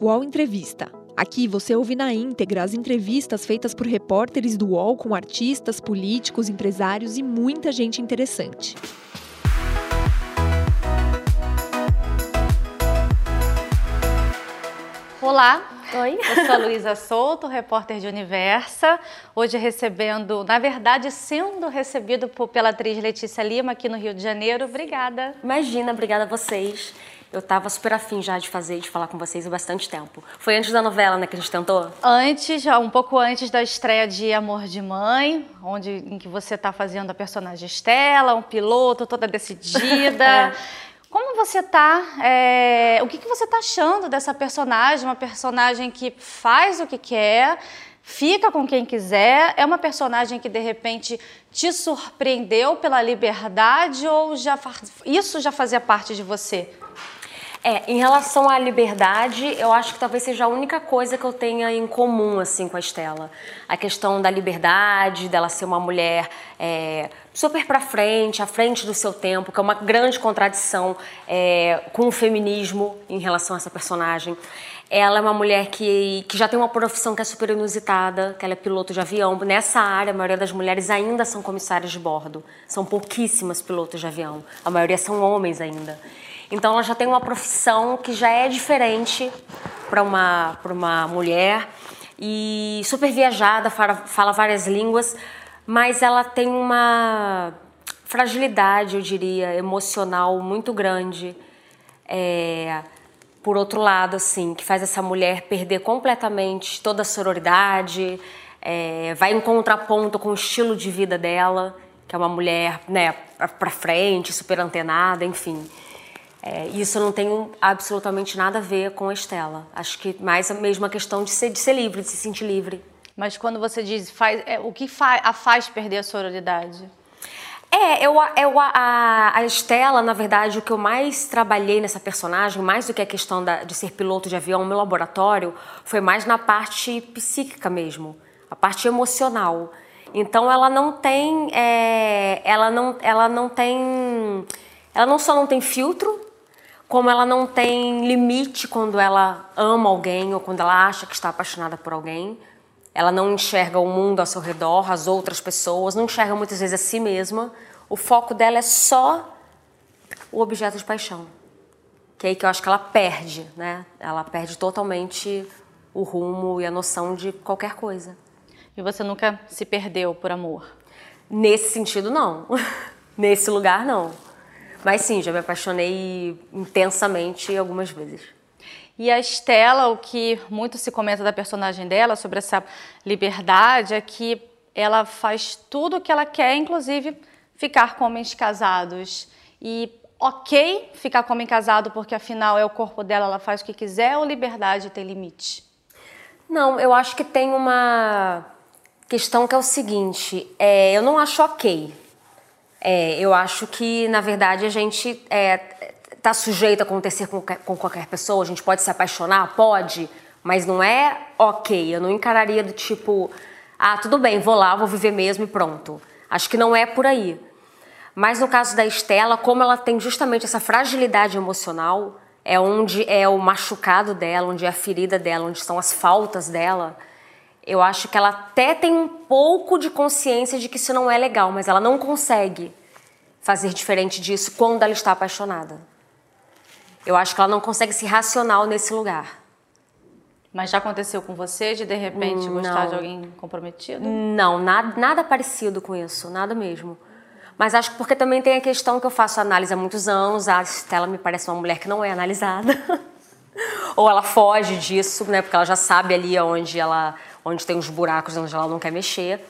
UOL Entrevista. Aqui você ouve na íntegra as entrevistas feitas por repórteres do UOL com artistas, políticos, empresários e muita gente interessante. Olá, Oi. Eu sou a Luísa Souto, repórter de Universa. Hoje recebendo, na verdade, sendo recebido por, pela atriz Letícia Lima aqui no Rio de Janeiro. Obrigada. Imagina, obrigada a vocês. Eu estava super afim já de fazer, de falar com vocês há bastante tempo. Foi antes da novela, né, que a gente tentou? Antes, já um pouco antes da estreia de Amor de Mãe, onde em que você está fazendo a personagem Estela, um piloto toda decidida. é. Como você tá? É, o que, que você tá achando dessa personagem? Uma personagem que faz o que quer, fica com quem quiser. É uma personagem que de repente te surpreendeu pela liberdade ou já isso já fazia parte de você? É, em relação à liberdade, eu acho que talvez seja a única coisa que eu tenha em comum assim com a Estela. A questão da liberdade, dela ser uma mulher é, super para frente, à frente do seu tempo, que é uma grande contradição é, com o feminismo em relação a essa personagem. Ela é uma mulher que, que já tem uma profissão que é super inusitada, que ela é piloto de avião. Nessa área, a maioria das mulheres ainda são comissárias de bordo. São pouquíssimas pilotos de avião. A maioria são homens ainda. Então ela já tem uma profissão que já é diferente para uma, uma mulher e super viajada, fala, fala várias línguas, mas ela tem uma fragilidade, eu diria, emocional muito grande. É, por outro lado, assim, que faz essa mulher perder completamente toda a sororidade, é, vai em contraponto com o estilo de vida dela, que é uma mulher, né, pra frente, super antenada, enfim. É, isso não tem absolutamente nada a ver com a Estela. Acho que mais a mesma questão de ser, de ser livre, de se sentir livre. Mas quando você diz faz, é, o que fa a faz perder a sororidade? É, eu, eu, a, a Estela, na verdade, o que eu mais trabalhei nessa personagem, mais do que a questão da, de ser piloto de avião no meu laboratório, foi mais na parte psíquica mesmo, a parte emocional. Então ela não tem, é, ela não, ela não tem, ela não só não tem filtro, como ela não tem limite quando ela ama alguém ou quando ela acha que está apaixonada por alguém. Ela não enxerga o mundo ao seu redor, as outras pessoas, não enxerga muitas vezes a si mesma. O foco dela é só o objeto de paixão. Que é aí que eu acho que ela perde, né? Ela perde totalmente o rumo e a noção de qualquer coisa. E você nunca se perdeu por amor? Nesse sentido, não. Nesse lugar, não. Mas sim, já me apaixonei intensamente algumas vezes. E a Estela, o que muito se comenta da personagem dela sobre essa liberdade é que ela faz tudo o que ela quer, inclusive ficar com homens casados. E ok ficar com homem casado porque afinal é o corpo dela, ela faz o que quiser ou liberdade tem limite? Não, eu acho que tem uma questão que é o seguinte: é, eu não acho ok é, eu acho que, na verdade, a gente está é, tá sujeito a acontecer com, com qualquer pessoa. A gente pode se apaixonar? Pode. Mas não é ok. Eu não encararia do tipo, ah, tudo bem, vou lá, vou viver mesmo e pronto. Acho que não é por aí. Mas no caso da Estela, como ela tem justamente essa fragilidade emocional, é onde é o machucado dela, onde é a ferida dela, onde estão as faltas dela eu acho que ela até tem um pouco de consciência de que isso não é legal, mas ela não consegue fazer diferente disso quando ela está apaixonada. Eu acho que ela não consegue ser racional nesse lugar. Mas já aconteceu com você de de repente gostar de alguém comprometido? Não, nada, nada parecido com isso, nada mesmo. Mas acho que porque também tem a questão que eu faço análise há muitos anos, a Stella me parece uma mulher que não é analisada. Ou ela foge disso, né? Porque ela já sabe ali onde ela onde tem os buracos onde ela não quer mexer.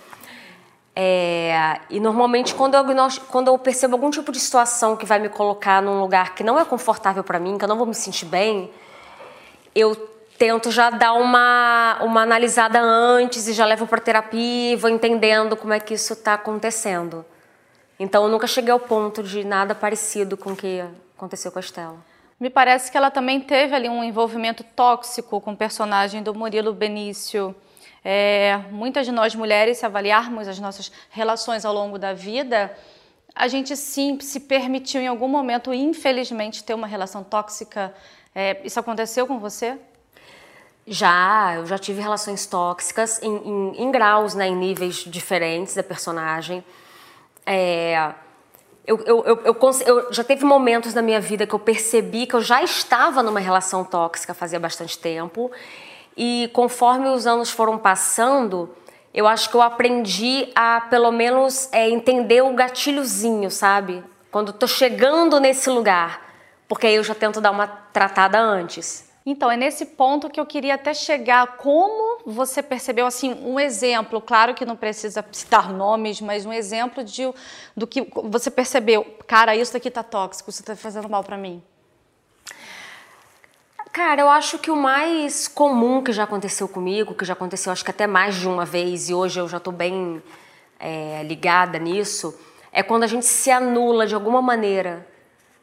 É, e normalmente quando eu, quando eu percebo algum tipo de situação que vai me colocar num lugar que não é confortável para mim, que eu não vou me sentir bem, eu tento já dar uma, uma analisada antes e já levo para terapia e vou entendendo como é que isso está acontecendo. Então eu nunca cheguei ao ponto de nada parecido com o que aconteceu com a Estela. Me parece que ela também teve ali um envolvimento tóxico com o personagem do Murilo Benício. É, muitas de nós mulheres, se avaliarmos as nossas relações ao longo da vida, a gente sim se permitiu em algum momento, infelizmente, ter uma relação tóxica. É, isso aconteceu com você? Já, eu já tive relações tóxicas em, em, em graus, né, em níveis diferentes da personagem. É, eu, eu, eu, eu, já teve momentos na minha vida que eu percebi que eu já estava numa relação tóxica fazia bastante tempo. E conforme os anos foram passando, eu acho que eu aprendi a, pelo menos, é, entender o gatilhozinho, sabe? Quando estou chegando nesse lugar. Porque aí eu já tento dar uma tratada antes. Então, é nesse ponto que eu queria até chegar. Como você percebeu, assim, um exemplo, claro que não precisa citar nomes, mas um exemplo de, do que você percebeu. Cara, isso daqui tá tóxico, isso tá fazendo mal para mim. Cara, eu acho que o mais comum que já aconteceu comigo, que já aconteceu acho que até mais de uma vez, e hoje eu já tô bem é, ligada nisso, é quando a gente se anula de alguma maneira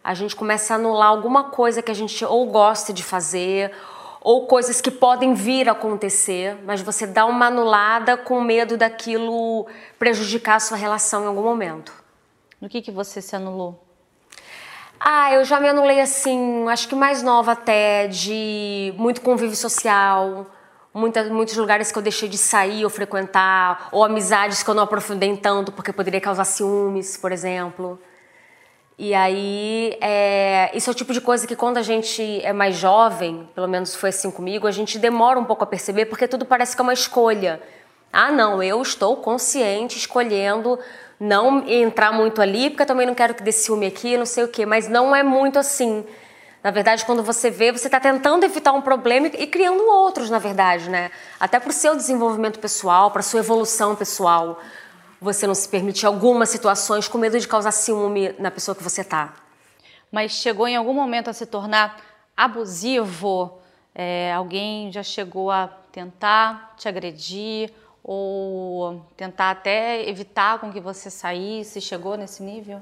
a gente começa a anular alguma coisa que a gente ou gosta de fazer ou coisas que podem vir a acontecer, mas você dá uma anulada com medo daquilo prejudicar a sua relação em algum momento. No que que você se anulou? Ah, eu já me anulei assim, acho que mais nova até, de muito convívio social, muita, muitos lugares que eu deixei de sair ou frequentar, ou amizades que eu não aprofundei tanto porque poderia causar ciúmes, por exemplo. E aí, é, isso é o tipo de coisa que quando a gente é mais jovem, pelo menos foi assim comigo, a gente demora um pouco a perceber porque tudo parece que é uma escolha. Ah, não, eu estou consciente, escolhendo não entrar muito ali, porque eu também não quero que dê ciúme aqui, não sei o quê, mas não é muito assim. Na verdade, quando você vê, você está tentando evitar um problema e criando outros, na verdade, né? Até para o seu desenvolvimento pessoal, para sua evolução pessoal você não se permitir algumas situações com medo de causar ciúme na pessoa que você está. Mas chegou em algum momento a se tornar abusivo? É, alguém já chegou a tentar te agredir ou tentar até evitar com que você saísse? Chegou nesse nível?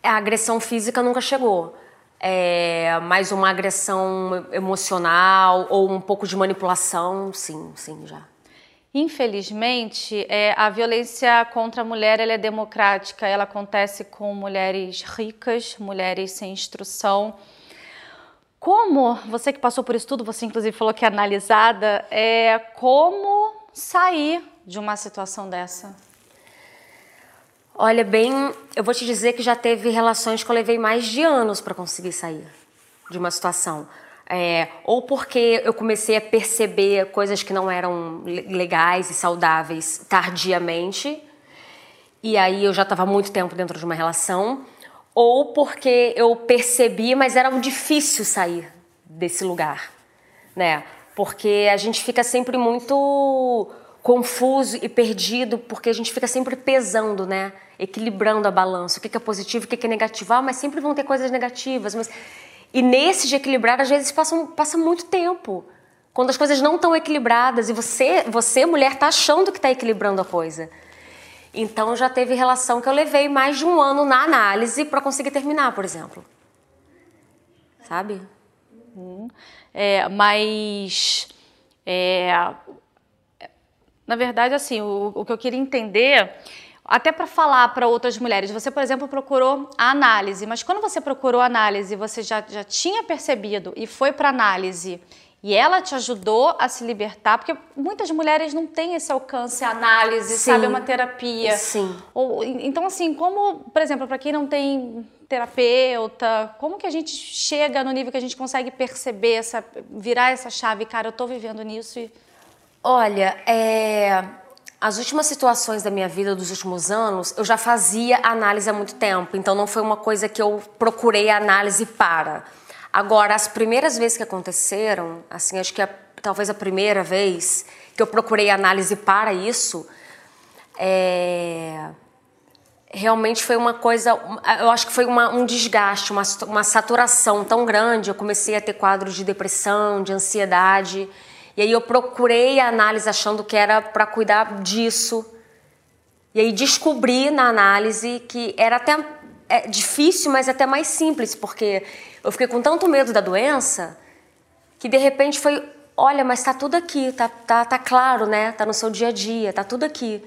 A agressão física nunca chegou. É, mas uma agressão emocional ou um pouco de manipulação, sim, sim, já. Infelizmente, é, a violência contra a mulher ela é democrática, ela acontece com mulheres ricas, mulheres sem instrução. Como, você que passou por isso tudo, você inclusive falou que é analisada, é como sair de uma situação dessa? Olha, bem, eu vou te dizer que já teve relações que eu levei mais de anos para conseguir sair de uma situação. É, ou porque eu comecei a perceber coisas que não eram legais e saudáveis tardiamente, e aí eu já estava muito tempo dentro de uma relação, ou porque eu percebi, mas era difícil sair desse lugar, né? Porque a gente fica sempre muito confuso e perdido, porque a gente fica sempre pesando, né? Equilibrando a balança, o que é positivo, o que é negativo. Ah, mas sempre vão ter coisas negativas, mas e nesse de equilibrar, às vezes passa, passa muito tempo. Quando as coisas não estão equilibradas e você, você mulher, está achando que está equilibrando a coisa. Então já teve relação que eu levei mais de um ano na análise para conseguir terminar, por exemplo. Sabe? Uhum. É, mas. É, na verdade, assim, o, o que eu queria entender até para falar para outras mulheres. Você, por exemplo, procurou a análise, mas quando você procurou a análise, você já, já tinha percebido e foi para análise e ela te ajudou a se libertar, porque muitas mulheres não têm esse alcance, a análise, Sim. sabe, uma terapia. Sim. Ou, então, assim, como, por exemplo, para quem não tem terapeuta, como que a gente chega no nível que a gente consegue perceber, essa, virar essa chave, cara, eu estou vivendo nisso e... Olha, é as últimas situações da minha vida, dos últimos anos, eu já fazia análise há muito tempo, então não foi uma coisa que eu procurei análise para. Agora, as primeiras vezes que aconteceram, assim, acho que a, talvez a primeira vez que eu procurei análise para isso, é, realmente foi uma coisa, eu acho que foi uma, um desgaste, uma, uma saturação tão grande. Eu comecei a ter quadros de depressão, de ansiedade. E aí eu procurei a análise achando que era para cuidar disso. E aí descobri na análise que era até é, difícil, mas até mais simples, porque eu fiquei com tanto medo da doença que de repente foi, olha, mas está tudo aqui, tá, tá, tá claro, né? Tá no seu dia a dia, tá tudo aqui.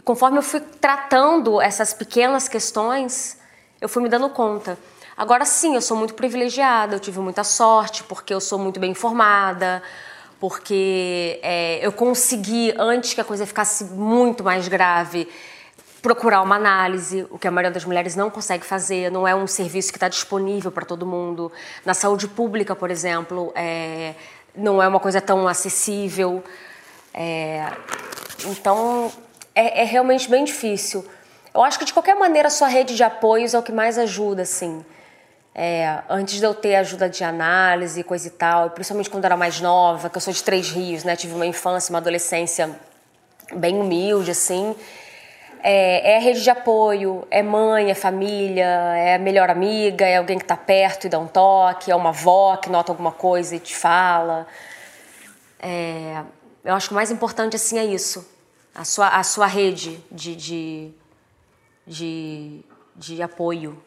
E conforme eu fui tratando essas pequenas questões, eu fui me dando conta. Agora sim, eu sou muito privilegiada, eu tive muita sorte, porque eu sou muito bem informada, porque é, eu consegui, antes que a coisa ficasse muito mais grave, procurar uma análise, o que a maioria das mulheres não consegue fazer, não é um serviço que está disponível para todo mundo. Na saúde pública, por exemplo, é, não é uma coisa tão acessível. É, então, é, é, realmente bem difícil. Eu acho que, de qualquer maneira, a sua rede de apoios é o que mais ajuda, assim. É, antes de eu ter ajuda de análise, coisa e tal, principalmente quando eu era mais nova, que eu sou de Três Rios, né? Tive uma infância, uma adolescência bem humilde, assim. É, é rede de apoio, é mãe, é família, é a melhor amiga, é alguém que está perto e dá um toque, é uma avó que nota alguma coisa e te fala. É, eu acho que o mais importante assim é isso, a sua, a sua rede de, de, de, de apoio.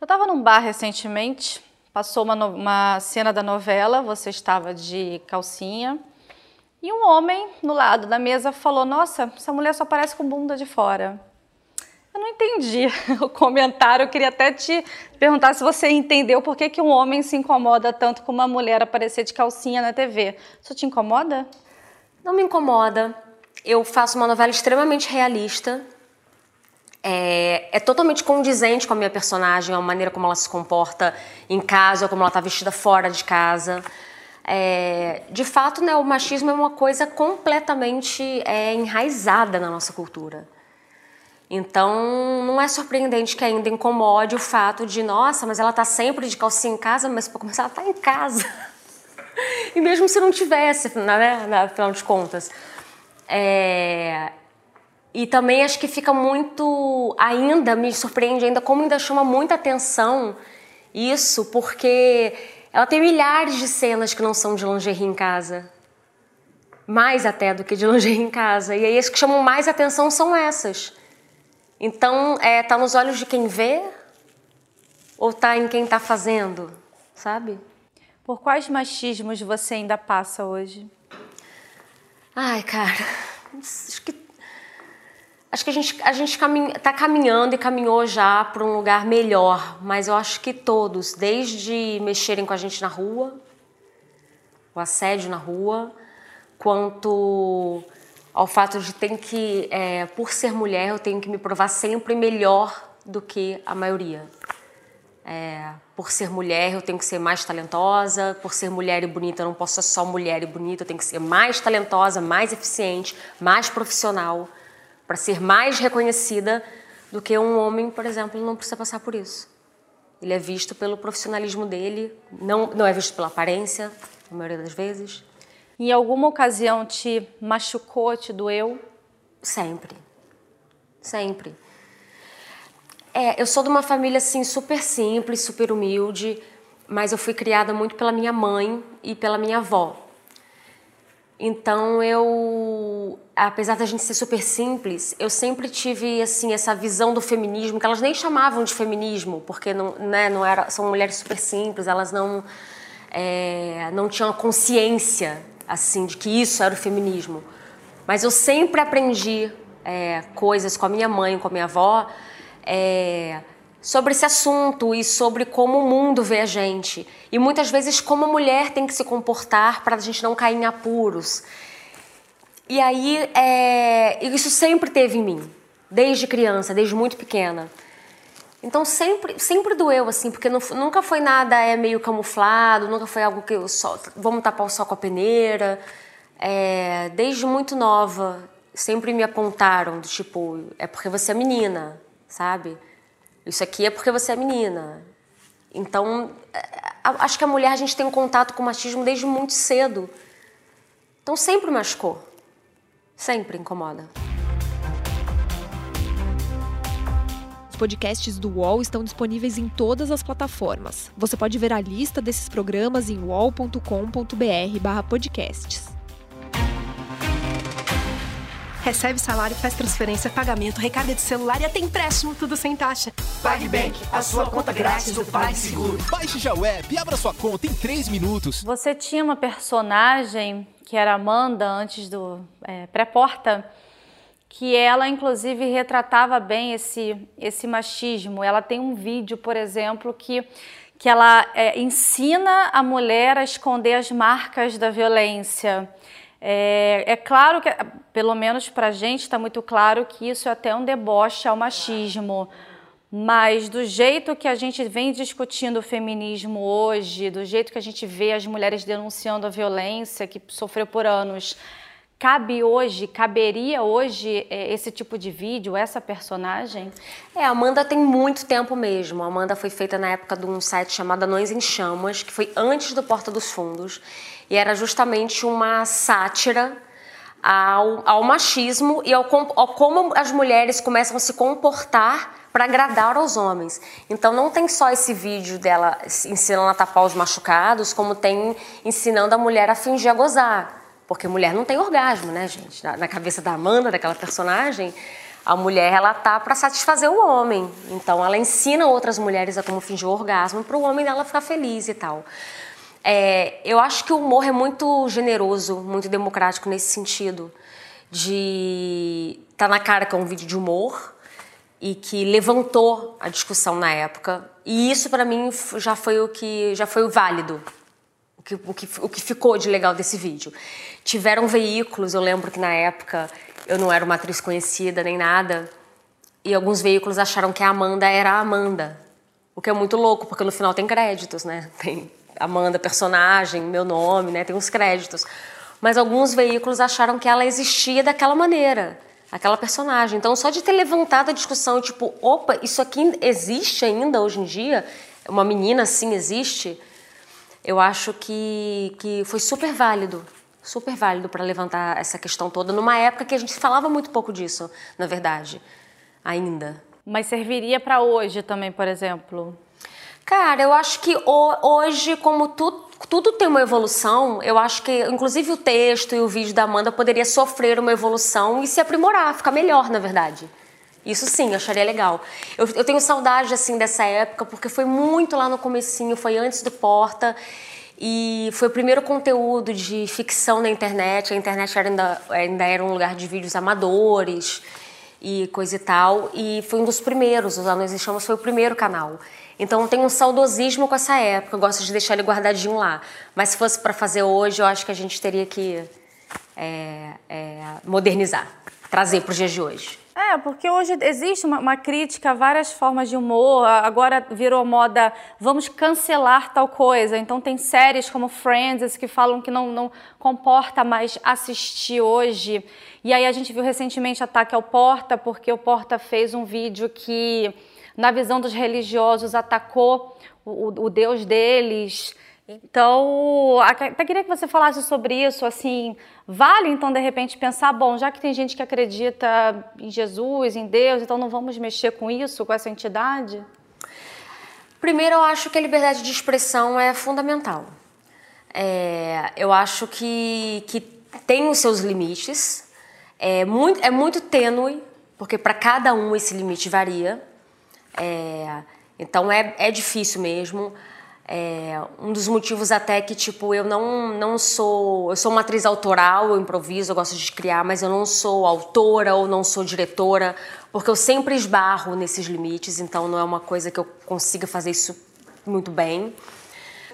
Eu estava num bar recentemente, passou uma, uma cena da novela, você estava de calcinha, e um homem no lado da mesa falou: Nossa, essa mulher só parece com bunda de fora. Eu não entendi o comentário. Eu queria até te perguntar se você entendeu por que, que um homem se incomoda tanto com uma mulher aparecer de calcinha na TV. Isso te incomoda? Não me incomoda. Eu faço uma novela extremamente realista. É, é, totalmente condizente com a minha personagem, a maneira como ela se comporta em casa, como ela está vestida fora de casa. É, de fato, né, o machismo é uma coisa completamente é, enraizada na nossa cultura. Então, não é surpreendente que ainda incomode o fato de, nossa, mas ela está sempre de calcinha em casa, mas para começar, ela está em casa. e mesmo se não tivesse, né, afinal de contas. É, e também acho que fica muito, ainda me surpreende ainda como ainda chama muita atenção isso, porque ela tem milhares de cenas que não são de lingerie em casa. Mais até do que de lingerie em casa. E aí as que chamam mais atenção são essas. Então, é, tá nos olhos de quem vê ou tá em quem tá fazendo, sabe? Por quais machismos você ainda passa hoje? Ai, cara, acho que Acho que a gente a gente está caminhando e caminhou já para um lugar melhor, mas eu acho que todos, desde mexerem com a gente na rua, o assédio na rua, quanto ao fato de ter que, é, por ser mulher, eu tenho que me provar sempre melhor do que a maioria. É, por ser mulher, eu tenho que ser mais talentosa. Por ser mulher e bonita, eu não posso ser só mulher e bonita, eu tenho que ser mais talentosa, mais eficiente, mais profissional para ser mais reconhecida do que um homem, por exemplo, não precisa passar por isso. Ele é visto pelo profissionalismo dele, não, não é visto pela aparência, na maioria das vezes. Em alguma ocasião te machucou, te doeu? Sempre. Sempre. É, eu sou de uma família assim super simples, super humilde, mas eu fui criada muito pela minha mãe e pela minha avó. Então eu, apesar da gente ser super simples, eu sempre tive assim essa visão do feminismo que elas nem chamavam de feminismo, porque não, né, não era, são mulheres super simples, elas não é, não tinham a consciência assim de que isso era o feminismo. Mas eu sempre aprendi é, coisas com a minha mãe, com a minha avó. É, sobre esse assunto e sobre como o mundo vê a gente. E muitas vezes como a mulher tem que se comportar para a gente não cair em apuros. E aí, é, isso sempre teve em mim, desde criança, desde muito pequena. Então sempre, sempre doeu, assim, porque não, nunca foi nada é meio camuflado, nunca foi algo que eu só. Vamos tapar o sol com a peneira. É, desde muito nova, sempre me apontaram do tipo, é porque você é menina, sabe? Isso aqui é porque você é menina. Então, é, acho que a mulher a gente tem um contato com o machismo desde muito cedo. Então sempre machucou. Sempre incomoda. Os podcasts do UOL estão disponíveis em todas as plataformas. Você pode ver a lista desses programas em uol.com.br/podcasts. Recebe salário, faz transferência, pagamento, recarga de celular e até empréstimo, tudo sem taxa. PagBank, a sua conta grátis do PagSeguro. Baixe já o app e abra sua conta em 3 minutos. Você tinha uma personagem que era Amanda antes do é, pré-porta, que ela inclusive retratava bem esse, esse machismo. Ela tem um vídeo, por exemplo, que que ela é, ensina a mulher a esconder as marcas da violência. É, é claro que, pelo menos para a gente, está muito claro que isso é até um deboche ao machismo. Mas do jeito que a gente vem discutindo o feminismo hoje, do jeito que a gente vê as mulheres denunciando a violência que sofreu por anos, cabe hoje, caberia hoje é, esse tipo de vídeo, essa personagem? É, a Amanda tem muito tempo mesmo. A Amanda foi feita na época de um site chamado Anões em Chamas, que foi antes do Porta dos Fundos, e era justamente uma sátira ao, ao machismo e ao, ao como as mulheres começam a se comportar para agradar aos homens. Então não tem só esse vídeo dela ensinando a tapar os machucados, como tem ensinando a mulher a fingir a gozar. Porque mulher não tem orgasmo, né, gente? Na, cabeça da Amanda, daquela personagem, a mulher ela tá para satisfazer o homem. Então ela ensina outras mulheres a como fingir o orgasmo para o homem dela ficar feliz e tal. É, eu acho que o humor é muito generoso, muito democrático nesse sentido de tá na cara que é um vídeo de humor, e que levantou a discussão na época. E isso para mim já foi o que já foi o válido. O que, o, que, o que ficou de legal desse vídeo. Tiveram veículos, eu lembro que na época eu não era uma atriz conhecida nem nada, e alguns veículos acharam que a Amanda era a Amanda. O que é muito louco, porque no final tem créditos, né? Tem Amanda, personagem, meu nome, né? Tem uns créditos. Mas alguns veículos acharam que ela existia daquela maneira aquela personagem. Então, só de ter levantado a discussão, tipo, opa, isso aqui existe ainda hoje em dia? Uma menina assim existe? Eu acho que, que foi super válido, super válido para levantar essa questão toda, numa época que a gente falava muito pouco disso, na verdade, ainda. Mas serviria para hoje também, por exemplo? Cara, eu acho que hoje, como tudo tudo tem uma evolução. Eu acho que, inclusive, o texto e o vídeo da Amanda poderia sofrer uma evolução e se aprimorar, ficar melhor, na verdade. Isso sim, eu acharia legal. Eu, eu tenho saudade, assim, dessa época, porque foi muito lá no comecinho, foi antes do Porta, e foi o primeiro conteúdo de ficção na internet. A internet ainda, ainda era um lugar de vídeos amadores e coisa e tal, e foi um dos primeiros, os Anões em Chamas foi o primeiro canal. Então tenho um saudosismo com essa época, eu gosto de deixar ele guardadinho lá. Mas se fosse para fazer hoje, eu acho que a gente teria que é, é, modernizar, trazer para os dias de hoje. É, porque hoje existe uma, uma, crítica a várias formas de humor. Agora virou moda, vamos cancelar tal coisa. Então tem séries como Friends que falam que não, não comporta mais assistir hoje. E aí a gente viu recentemente ataque ao Porta, porque o Porta fez um vídeo que na visão dos religiosos, atacou o, o Deus deles. Então, até queria que você falasse sobre isso, assim, vale então de repente pensar, bom, já que tem gente que acredita em Jesus, em Deus, então não vamos mexer com isso, com essa entidade? Primeiro, eu acho que a liberdade de expressão é fundamental. É, eu acho que, que tem os seus limites, é muito, é muito tênue, porque para cada um esse limite varia. É, então é, é difícil mesmo. É, um dos motivos até que tipo eu não, não sou eu sou uma atriz autoral eu improviso eu gosto de criar mas eu não sou autora ou não sou diretora porque eu sempre esbarro nesses limites então não é uma coisa que eu consiga fazer isso muito bem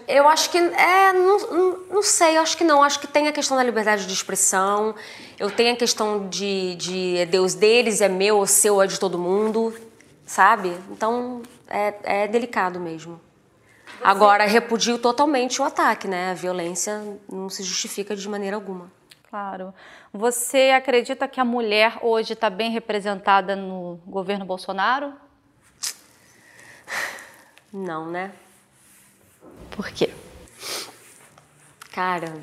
eu acho que é não, não, sei eu acho que não acho que tem a questão da liberdade de expressão eu tenho a questão de, de é Deus deles é meu o seu é de todo mundo sabe? Então é, é delicado mesmo. Você... Agora, repudio totalmente o ataque, né? A violência não se justifica de maneira alguma. Claro. Você acredita que a mulher hoje está bem representada no governo Bolsonaro? Não, né? Por quê? Cara,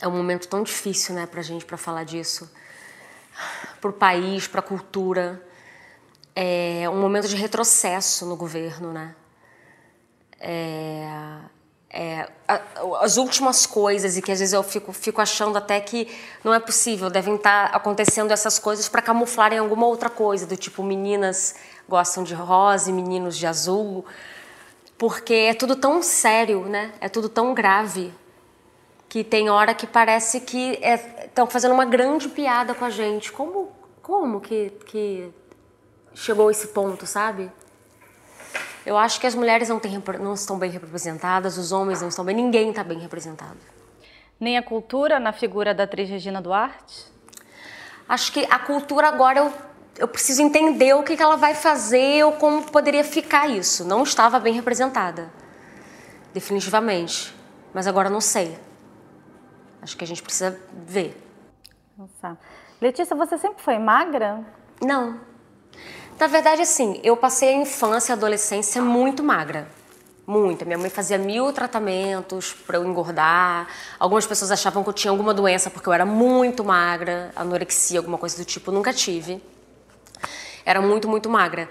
é um momento tão difícil, né, pra gente para falar disso. Pro país, pra cultura é um momento de retrocesso no governo, né? É, é, as últimas coisas e que às vezes eu fico, fico achando até que não é possível, devem estar acontecendo essas coisas para camuflarem alguma outra coisa, do tipo meninas gostam de rosa e meninos de azul, porque é tudo tão sério, né? É tudo tão grave que tem hora que parece que estão é, fazendo uma grande piada com a gente. Como, como que, que chegou a esse ponto, sabe? Eu acho que as mulheres não, têm, não estão bem representadas, os homens não estão bem, ninguém está bem representado. Nem a cultura na figura da atriz Regina Duarte? Acho que a cultura agora eu, eu preciso entender o que, que ela vai fazer ou como poderia ficar isso. Não estava bem representada, definitivamente. Mas agora não sei. Acho que a gente precisa ver. Nossa. Letícia, você sempre foi magra? Não. Na verdade, assim, eu passei a infância e a adolescência muito magra. Muito. Minha mãe fazia mil tratamentos para eu engordar. Algumas pessoas achavam que eu tinha alguma doença porque eu era muito magra, anorexia, alguma coisa do tipo. Nunca tive. Era muito, muito magra.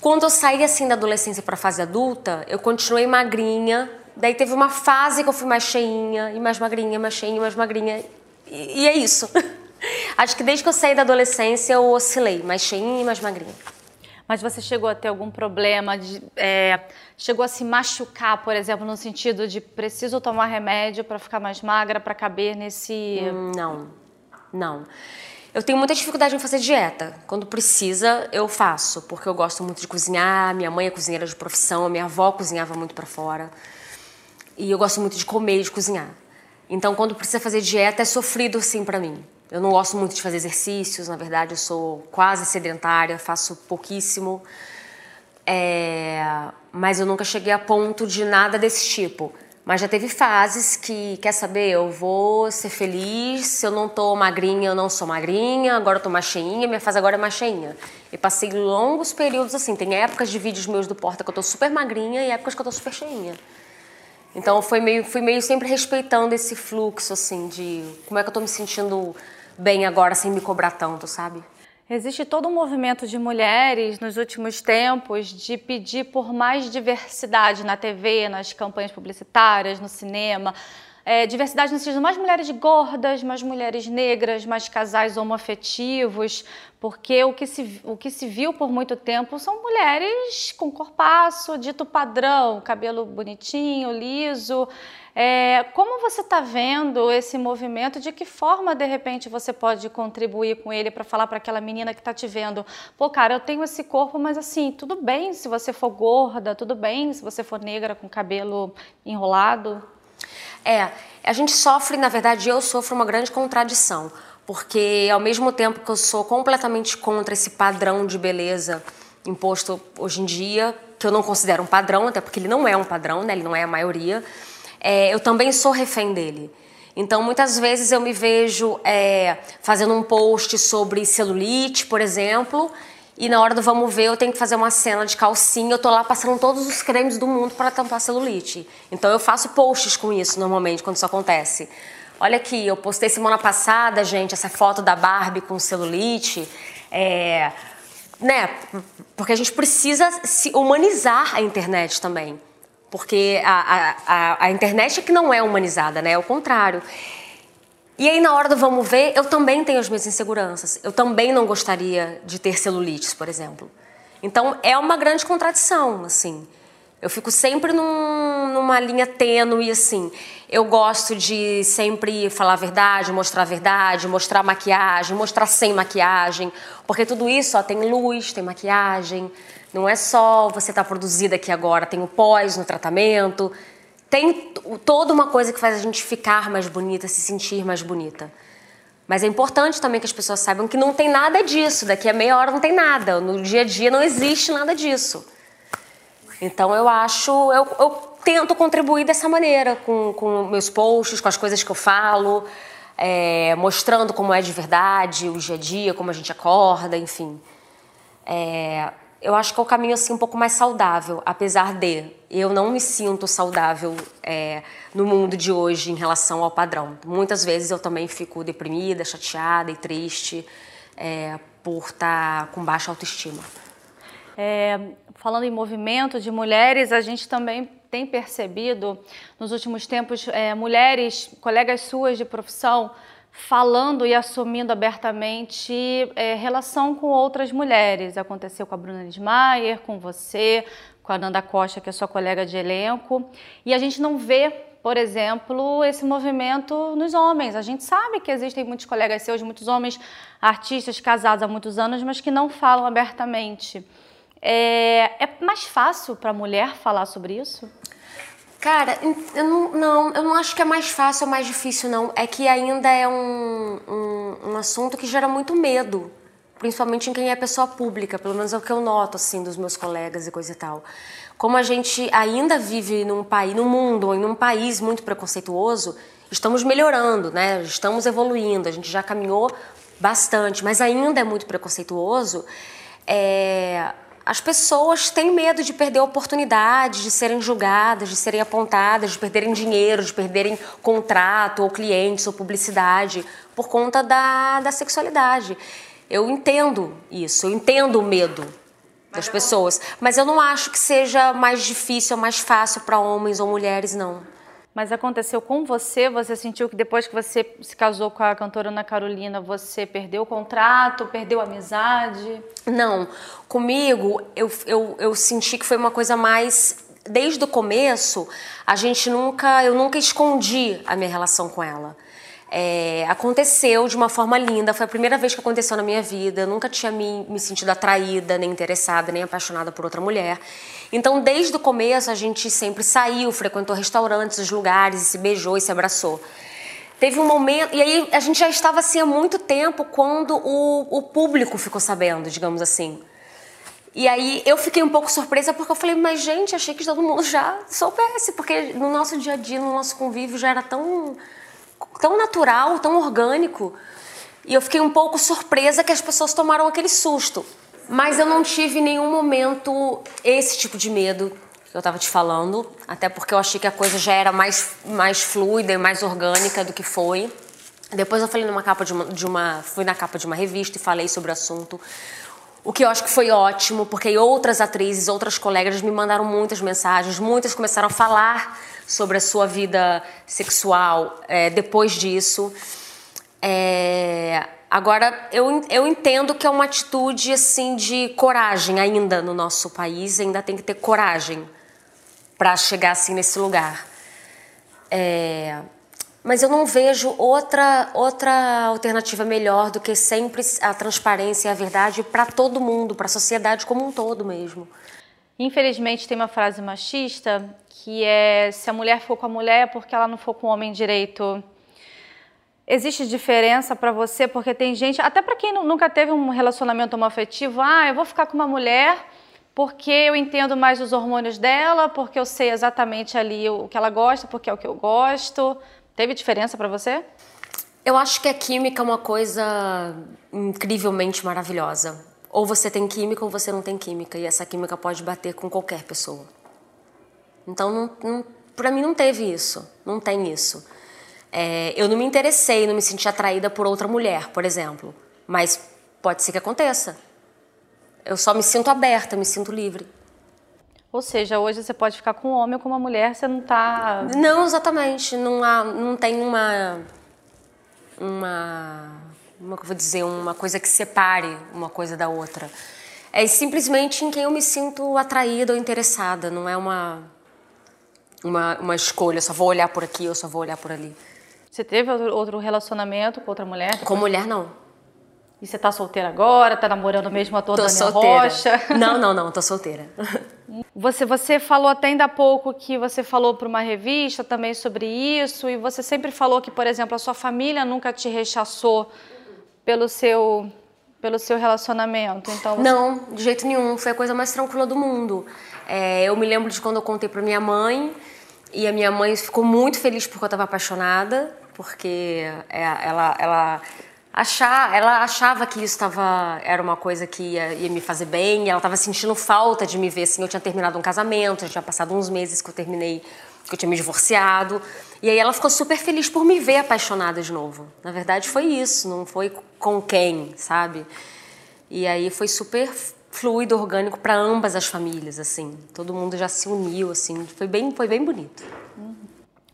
Quando eu saí assim da adolescência para a fase adulta, eu continuei magrinha. Daí teve uma fase que eu fui mais cheinha, e mais magrinha, mais cheinha, mais magrinha. E, e é isso. Acho que desde que eu saí da adolescência eu oscilei, mais cheinha e mais magrinha. Mas você chegou a ter algum problema? De, é, chegou a se machucar, por exemplo, no sentido de preciso tomar remédio para ficar mais magra, para caber nesse. Hum, não, não. Eu tenho muita dificuldade em fazer dieta. Quando precisa, eu faço, porque eu gosto muito de cozinhar. Minha mãe é cozinheira de profissão, minha avó cozinhava muito para fora. E eu gosto muito de comer e de cozinhar. Então, quando precisa fazer dieta, é sofrido sim para mim. Eu não gosto muito de fazer exercícios, na verdade, eu sou quase sedentária, faço pouquíssimo. É... Mas eu nunca cheguei a ponto de nada desse tipo. Mas já teve fases que, quer saber, eu vou ser feliz, se eu não tô magrinha, eu não sou magrinha, agora eu tô mais cheinha, minha fase agora é mais cheinha. E passei longos períodos assim, tem épocas de vídeos meus do Porta que eu tô super magrinha e épocas que eu tô super cheinha. Então foi meio, fui meio sempre respeitando esse fluxo, assim, de como é que eu tô me sentindo bem agora sem me cobrar tanto, sabe? Existe todo um movimento de mulheres nos últimos tempos de pedir por mais diversidade na TV, nas campanhas publicitárias, no cinema. É, diversidade no sentido mais mulheres gordas, mais mulheres negras, mais casais homoafetivos, porque o que, se, o que se viu por muito tempo são mulheres com corpaço, dito padrão, cabelo bonitinho, liso, é, como você está vendo esse movimento? De que forma, de repente, você pode contribuir com ele para falar para aquela menina que está te vendo? Pô, cara, eu tenho esse corpo, mas assim, tudo bem se você for gorda, tudo bem se você for negra com cabelo enrolado? É, a gente sofre, na verdade, eu sofro uma grande contradição, porque ao mesmo tempo que eu sou completamente contra esse padrão de beleza imposto hoje em dia, que eu não considero um padrão, até porque ele não é um padrão, né? ele não é a maioria é, eu também sou refém dele. Então, muitas vezes eu me vejo é, fazendo um post sobre celulite, por exemplo, e na hora do vamos ver eu tenho que fazer uma cena de calcinha, eu tô lá passando todos os cremes do mundo para tampar celulite. Então, eu faço posts com isso normalmente quando isso acontece. Olha aqui, eu postei semana passada, gente, essa foto da Barbie com celulite. É, né? Porque a gente precisa se humanizar a internet também. Porque a, a, a, internet é que não é humanizada, né? É o contrário. E aí, na hora do vamos ver, eu também tenho as minhas inseguranças. Eu também não gostaria de ter celulites, por exemplo. Então, é uma grande contradição, assim. Eu fico sempre num, numa linha tênue, assim. Eu gosto de sempre falar a verdade, mostrar a verdade, mostrar maquiagem, mostrar sem maquiagem. Porque tudo isso ó, tem luz, tem maquiagem, não é só você estar tá produzida aqui agora, tem o pós no tratamento, tem toda uma coisa que faz a gente ficar mais bonita, se sentir mais bonita. Mas é importante também que as pessoas saibam que não tem nada disso. Daqui a meia hora não tem nada. No dia a dia não existe nada disso. Então eu acho, eu, eu tento contribuir dessa maneira, com, com meus posts, com as coisas que eu falo, é, mostrando como é de verdade o dia a dia, como a gente acorda, enfim. É, eu acho que é o caminho assim um pouco mais saudável, apesar de eu não me sinto saudável é, no mundo de hoje em relação ao padrão. Muitas vezes eu também fico deprimida, chateada e triste é, por estar com baixa autoestima. É, falando em movimento de mulheres, a gente também tem percebido nos últimos tempos é, mulheres, colegas suas de profissão, falando e assumindo abertamente é, relação com outras mulheres. Aconteceu com a Bruna Lismayer, com você, com a Nanda Costa, que é sua colega de elenco. E a gente não vê, por exemplo, esse movimento nos homens. A gente sabe que existem muitos colegas seus, muitos homens artistas casados há muitos anos, mas que não falam abertamente. É, é mais fácil para a mulher falar sobre isso? Cara, eu não, não, eu não acho que é mais fácil ou mais difícil, não. É que ainda é um, um, um assunto que gera muito medo principalmente em quem é pessoa pública, pelo menos é o que eu noto assim dos meus colegas e coisa e tal. Como a gente ainda vive num país, num mundo em um país muito preconceituoso, estamos melhorando, né? Estamos evoluindo, a gente já caminhou bastante, mas ainda é muito preconceituoso. É, as pessoas têm medo de perder oportunidades, de serem julgadas, de serem apontadas, de perderem dinheiro, de perderem contrato ou clientes ou publicidade por conta da, da sexualidade. Eu entendo isso, eu entendo o medo das pessoas, mas eu não acho que seja mais difícil ou mais fácil para homens ou mulheres, não. Mas aconteceu com você? Você sentiu que depois que você se casou com a cantora Ana Carolina, você perdeu o contrato, perdeu a amizade? Não. Comigo, eu, eu, eu senti que foi uma coisa mais. Desde o começo, a gente nunca. Eu nunca escondi a minha relação com ela. É, aconteceu de uma forma linda, foi a primeira vez que aconteceu na minha vida. Eu nunca tinha me, me sentido atraída, nem interessada, nem apaixonada por outra mulher. Então, desde o começo, a gente sempre saiu, frequentou restaurantes, os lugares, e se beijou e se abraçou. Teve um momento, e aí a gente já estava assim há muito tempo quando o, o público ficou sabendo, digamos assim. E aí eu fiquei um pouco surpresa porque eu falei, mas gente, achei que todo mundo já soubesse, porque no nosso dia a dia, no nosso convívio já era tão tão natural, tão orgânico. E eu fiquei um pouco surpresa que as pessoas tomaram aquele susto. Mas eu não tive em nenhum momento esse tipo de medo que eu estava te falando, até porque eu achei que a coisa já era mais, mais fluida e mais orgânica do que foi. Depois eu falei numa capa de uma, de uma, fui na capa de uma revista e falei sobre o assunto. O que eu acho que foi ótimo, porque outras atrizes, outras colegas me mandaram muitas mensagens, muitas começaram a falar sobre a sua vida sexual é, depois disso. É, agora, eu, eu entendo que é uma atitude assim de coragem ainda no nosso país, ainda tem que ter coragem para chegar assim nesse lugar. É, mas eu não vejo outra, outra alternativa melhor do que sempre a transparência e a verdade para todo mundo, para a sociedade como um todo mesmo. Infelizmente tem uma frase machista que é se a mulher for com a mulher é porque ela não for com o homem direito. Existe diferença para você porque tem gente, até para quem nunca teve um relacionamento homoafetivo, ah, eu vou ficar com uma mulher porque eu entendo mais os hormônios dela, porque eu sei exatamente ali o que ela gosta, porque é o que eu gosto. Teve diferença para você? Eu acho que a química é uma coisa incrivelmente maravilhosa. Ou você tem química ou você não tem química. E essa química pode bater com qualquer pessoa. Então, para mim, não teve isso. Não tem isso. É, eu não me interessei, não me senti atraída por outra mulher, por exemplo. Mas pode ser que aconteça. Eu só me sinto aberta, me sinto livre. Ou seja, hoje você pode ficar com um homem ou com uma mulher, você não está. Não, exatamente. Não, há, não tem uma. Uma. Como é que eu vou dizer? Uma coisa que separe uma coisa da outra. É simplesmente em quem eu me sinto atraída ou interessada. Não é uma. Uma, uma escolha, só vou olhar por aqui ou só vou olhar por ali. Você teve outro relacionamento com outra mulher? Com mulher, não. E você tá solteira agora? Tá namorando mesmo a toda tô solteira. Rocha? Não, não, não, tô solteira. Você, você falou até ainda há pouco que você falou para uma revista também sobre isso, e você sempre falou que, por exemplo, a sua família nunca te rechaçou pelo seu, pelo seu relacionamento. Então você... Não, de jeito nenhum. Foi a coisa mais tranquila do mundo. É, eu me lembro de quando eu contei para minha mãe, e a minha mãe ficou muito feliz porque eu estava apaixonada, porque é, ela, ela achar, ela achava que isso tava, era uma coisa que ia, ia me fazer bem, ela estava sentindo falta de me ver assim. Eu tinha terminado um casamento, já tinha passado uns meses que eu terminei, que eu tinha me divorciado. E aí ela ficou super feliz por me ver apaixonada de novo. Na verdade foi isso, não foi com quem, sabe? E aí foi super fluido, orgânico para ambas as famílias, assim. Todo mundo já se uniu, assim. Foi bem, foi bem bonito.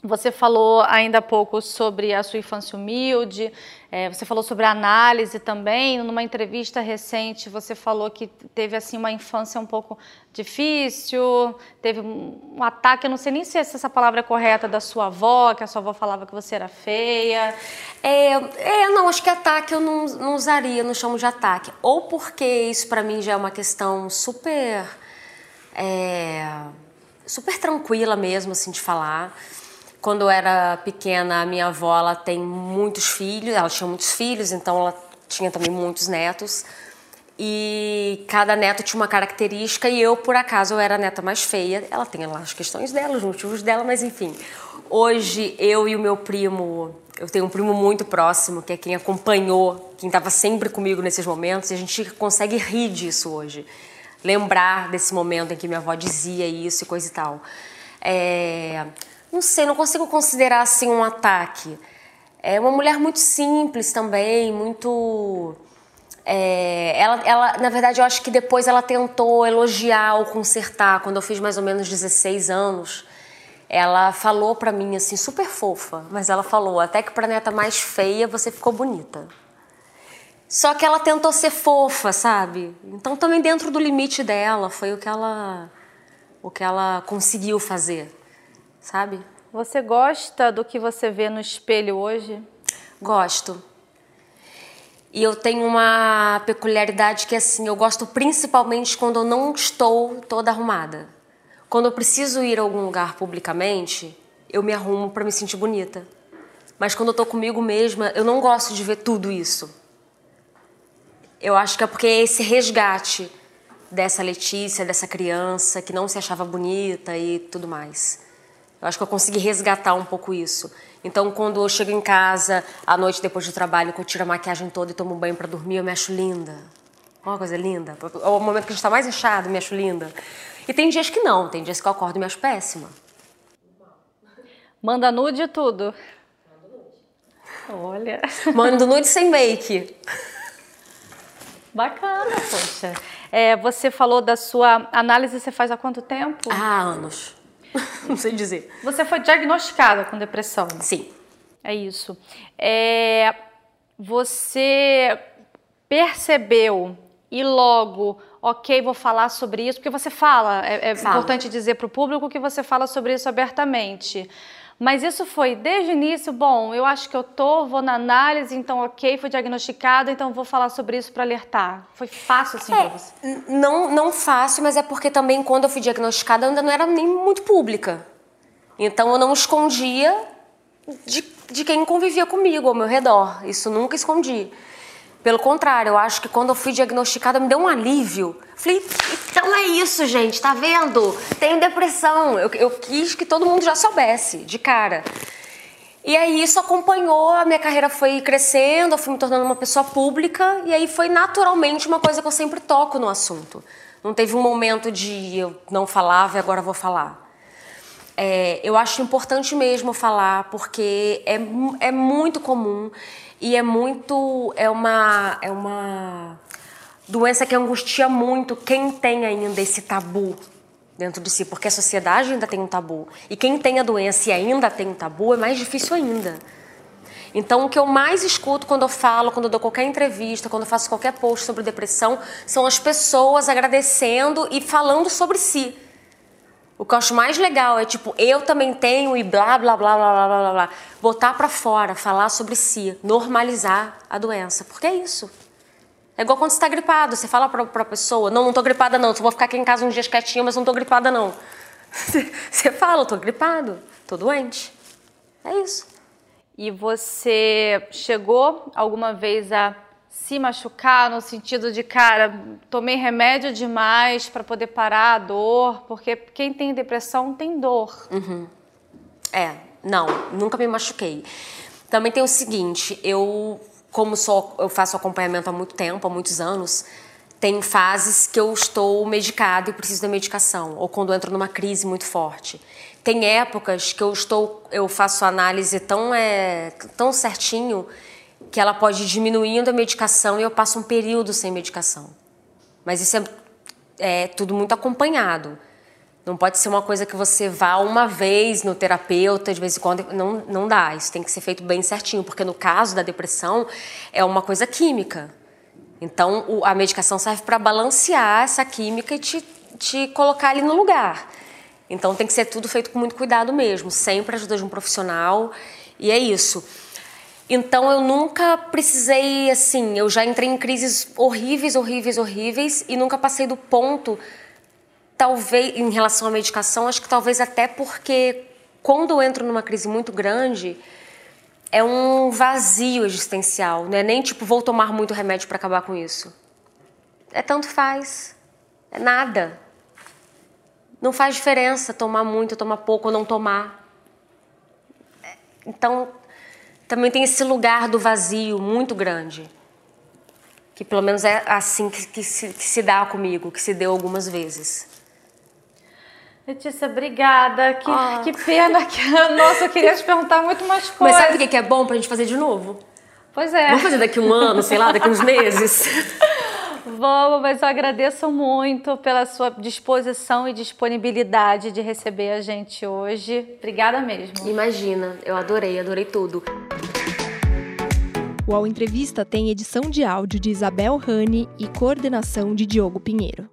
Você falou ainda há pouco sobre a sua infância humilde, é, você falou sobre análise também. Numa entrevista recente, você falou que teve assim uma infância um pouco difícil, teve um, ataque. Eu não sei nem se essa palavra é correta da sua avó, que a sua avó falava que você era feia. É, é não, acho que ataque eu não, não usaria, não chamo de ataque. Ou porque isso para mim já é uma questão super. É, super tranquila mesmo, assim, de falar. Quando eu era pequena, a minha avó ela tem muitos filhos, ela tinha muitos filhos, então ela tinha também muitos netos. E cada neto tinha uma característica e eu, por acaso, eu era a neta mais feia. Ela tem lá as questões dela, os motivos dela, mas enfim. Hoje, eu e o meu primo, eu tenho um primo muito próximo, que é quem acompanhou, quem estava sempre comigo nesses momentos, e a gente consegue rir disso hoje. Lembrar desse momento em que minha avó dizia isso e coisa e tal. É, não sei, não consigo considerar assim um ataque. É uma mulher muito simples também, muito. É, ela, ela, na verdade, eu acho que depois ela tentou elogiar ou consertar. Quando eu fiz mais ou menos 16 anos, ela falou pra mim assim, super fofa, mas ela falou: até que pra neta mais feia você ficou bonita. Só que ela tentou ser fofa, sabe? Então também dentro do limite dela foi o que ela, o que ela conseguiu fazer sabe? Você gosta do que você vê no espelho hoje? Gosto. E eu tenho uma peculiaridade que assim, eu gosto principalmente quando eu não estou toda arrumada. Quando eu preciso ir a algum lugar publicamente, eu me arrumo para me sentir bonita. Mas quando eu tô comigo mesma, eu não gosto de ver tudo isso. Eu acho que é porque é esse resgate dessa Letícia, dessa criança que não se achava bonita e tudo mais. Eu acho que eu consegui resgatar um pouco isso. Então, quando eu chego em casa à noite depois do trabalho, que eu tiro a maquiagem toda e tomo um banho para dormir, eu me acho linda. Uma coisa linda. É o momento que a gente está mais inchado, me acho linda. E tem dias que não, tem dias que eu acordo e me acho péssima. Manda nude e tudo. Olha. Mando nude sem make. Bacana, poxa. É, você falou da sua análise, você faz há quanto tempo? Há anos. não sei dizer. Você foi diagnosticada com depressão? Sim. É isso. É, você percebeu e logo, ok, vou falar sobre isso, porque você fala, é, é importante dizer para o público que você fala sobre isso abertamente. Mas isso foi desde o início, bom, eu acho que eu tô, vou na análise, então ok, foi diagnosticado, então vou falar sobre isso para alertar. Foi fácil assim é, para você? Não, não fácil, mas é porque também quando eu fui diagnosticada eu ainda não era nem muito pública. Então eu não escondia de, de quem convivia comigo ao meu redor. Isso nunca escondi. Pelo contrário, eu acho que quando eu fui diagnosticada me deu um alívio. Falei, então é isso, gente, tá vendo? Tenho depressão. Eu, eu quis que todo mundo já soubesse, de cara. E aí isso acompanhou, a minha carreira foi crescendo, eu fui me tornando uma pessoa pública, e aí foi naturalmente uma coisa que eu sempre toco no assunto. Não teve um momento de eu não falava e agora vou falar. É, eu acho importante mesmo falar, porque é, é muito comum e é muito. É uma, é uma doença que angustia muito quem tem ainda esse tabu dentro de si, porque a sociedade ainda tem um tabu. E quem tem a doença e ainda tem um tabu é mais difícil ainda. Então, o que eu mais escuto quando eu falo, quando eu dou qualquer entrevista, quando eu faço qualquer post sobre depressão, são as pessoas agradecendo e falando sobre si. O que eu acho mais legal é tipo, eu também tenho e blá blá blá blá blá blá blá. Botar para fora, falar sobre si, normalizar a doença. Porque é isso. É igual quando você tá gripado, você fala pra, pra pessoa, não, não tô gripada não, só vou ficar aqui em casa uns dias quietinho, mas não tô gripada não. Você fala, tô gripado, tô doente. É isso. E você chegou alguma vez a se machucar no sentido de, cara, tomei remédio demais para poder parar a dor, porque quem tem depressão tem dor. Uhum. É, não, nunca me machuquei. Também tem o seguinte, eu como sou, eu faço acompanhamento há muito tempo, há muitos anos, tem fases que eu estou medicado e preciso da medicação, ou quando entro numa crise muito forte. Tem épocas que eu estou, eu faço análise tão é, tão certinho que ela pode ir diminuindo a medicação e eu passo um período sem medicação. Mas isso é, é tudo muito acompanhado. Não pode ser uma coisa que você vá uma vez no terapeuta, de vez em quando. Não, não dá. Isso tem que ser feito bem certinho, porque no caso da depressão é uma coisa química. Então o, a medicação serve para balancear essa química e te, te colocar ali no lugar. Então tem que ser tudo feito com muito cuidado mesmo, sempre ajuda de um profissional. E é isso. Então eu nunca precisei, assim, eu já entrei em crises horríveis, horríveis, horríveis e nunca passei do ponto, talvez, em relação à medicação, acho que talvez até porque quando eu entro numa crise muito grande, é um vazio existencial, não é nem tipo, vou tomar muito remédio para acabar com isso. É tanto faz, é nada. Não faz diferença tomar muito, tomar pouco ou não tomar. Então, também tem esse lugar do vazio muito grande. Que pelo menos é assim que, que, se, que se dá comigo, que se deu algumas vezes. Letícia, obrigada. Que, ah. que pena que. Nossa, eu queria te perguntar muito mais coisas. Mas sabe o que é bom pra gente fazer de novo? Pois é. Vamos fazer daqui um ano, sei lá, daqui uns meses. Vamos, mas eu agradeço muito pela sua disposição e disponibilidade de receber a gente hoje. Obrigada mesmo. Imagina, eu adorei, adorei tudo. O All Entrevista tem edição de áudio de Isabel Rani e coordenação de Diogo Pinheiro.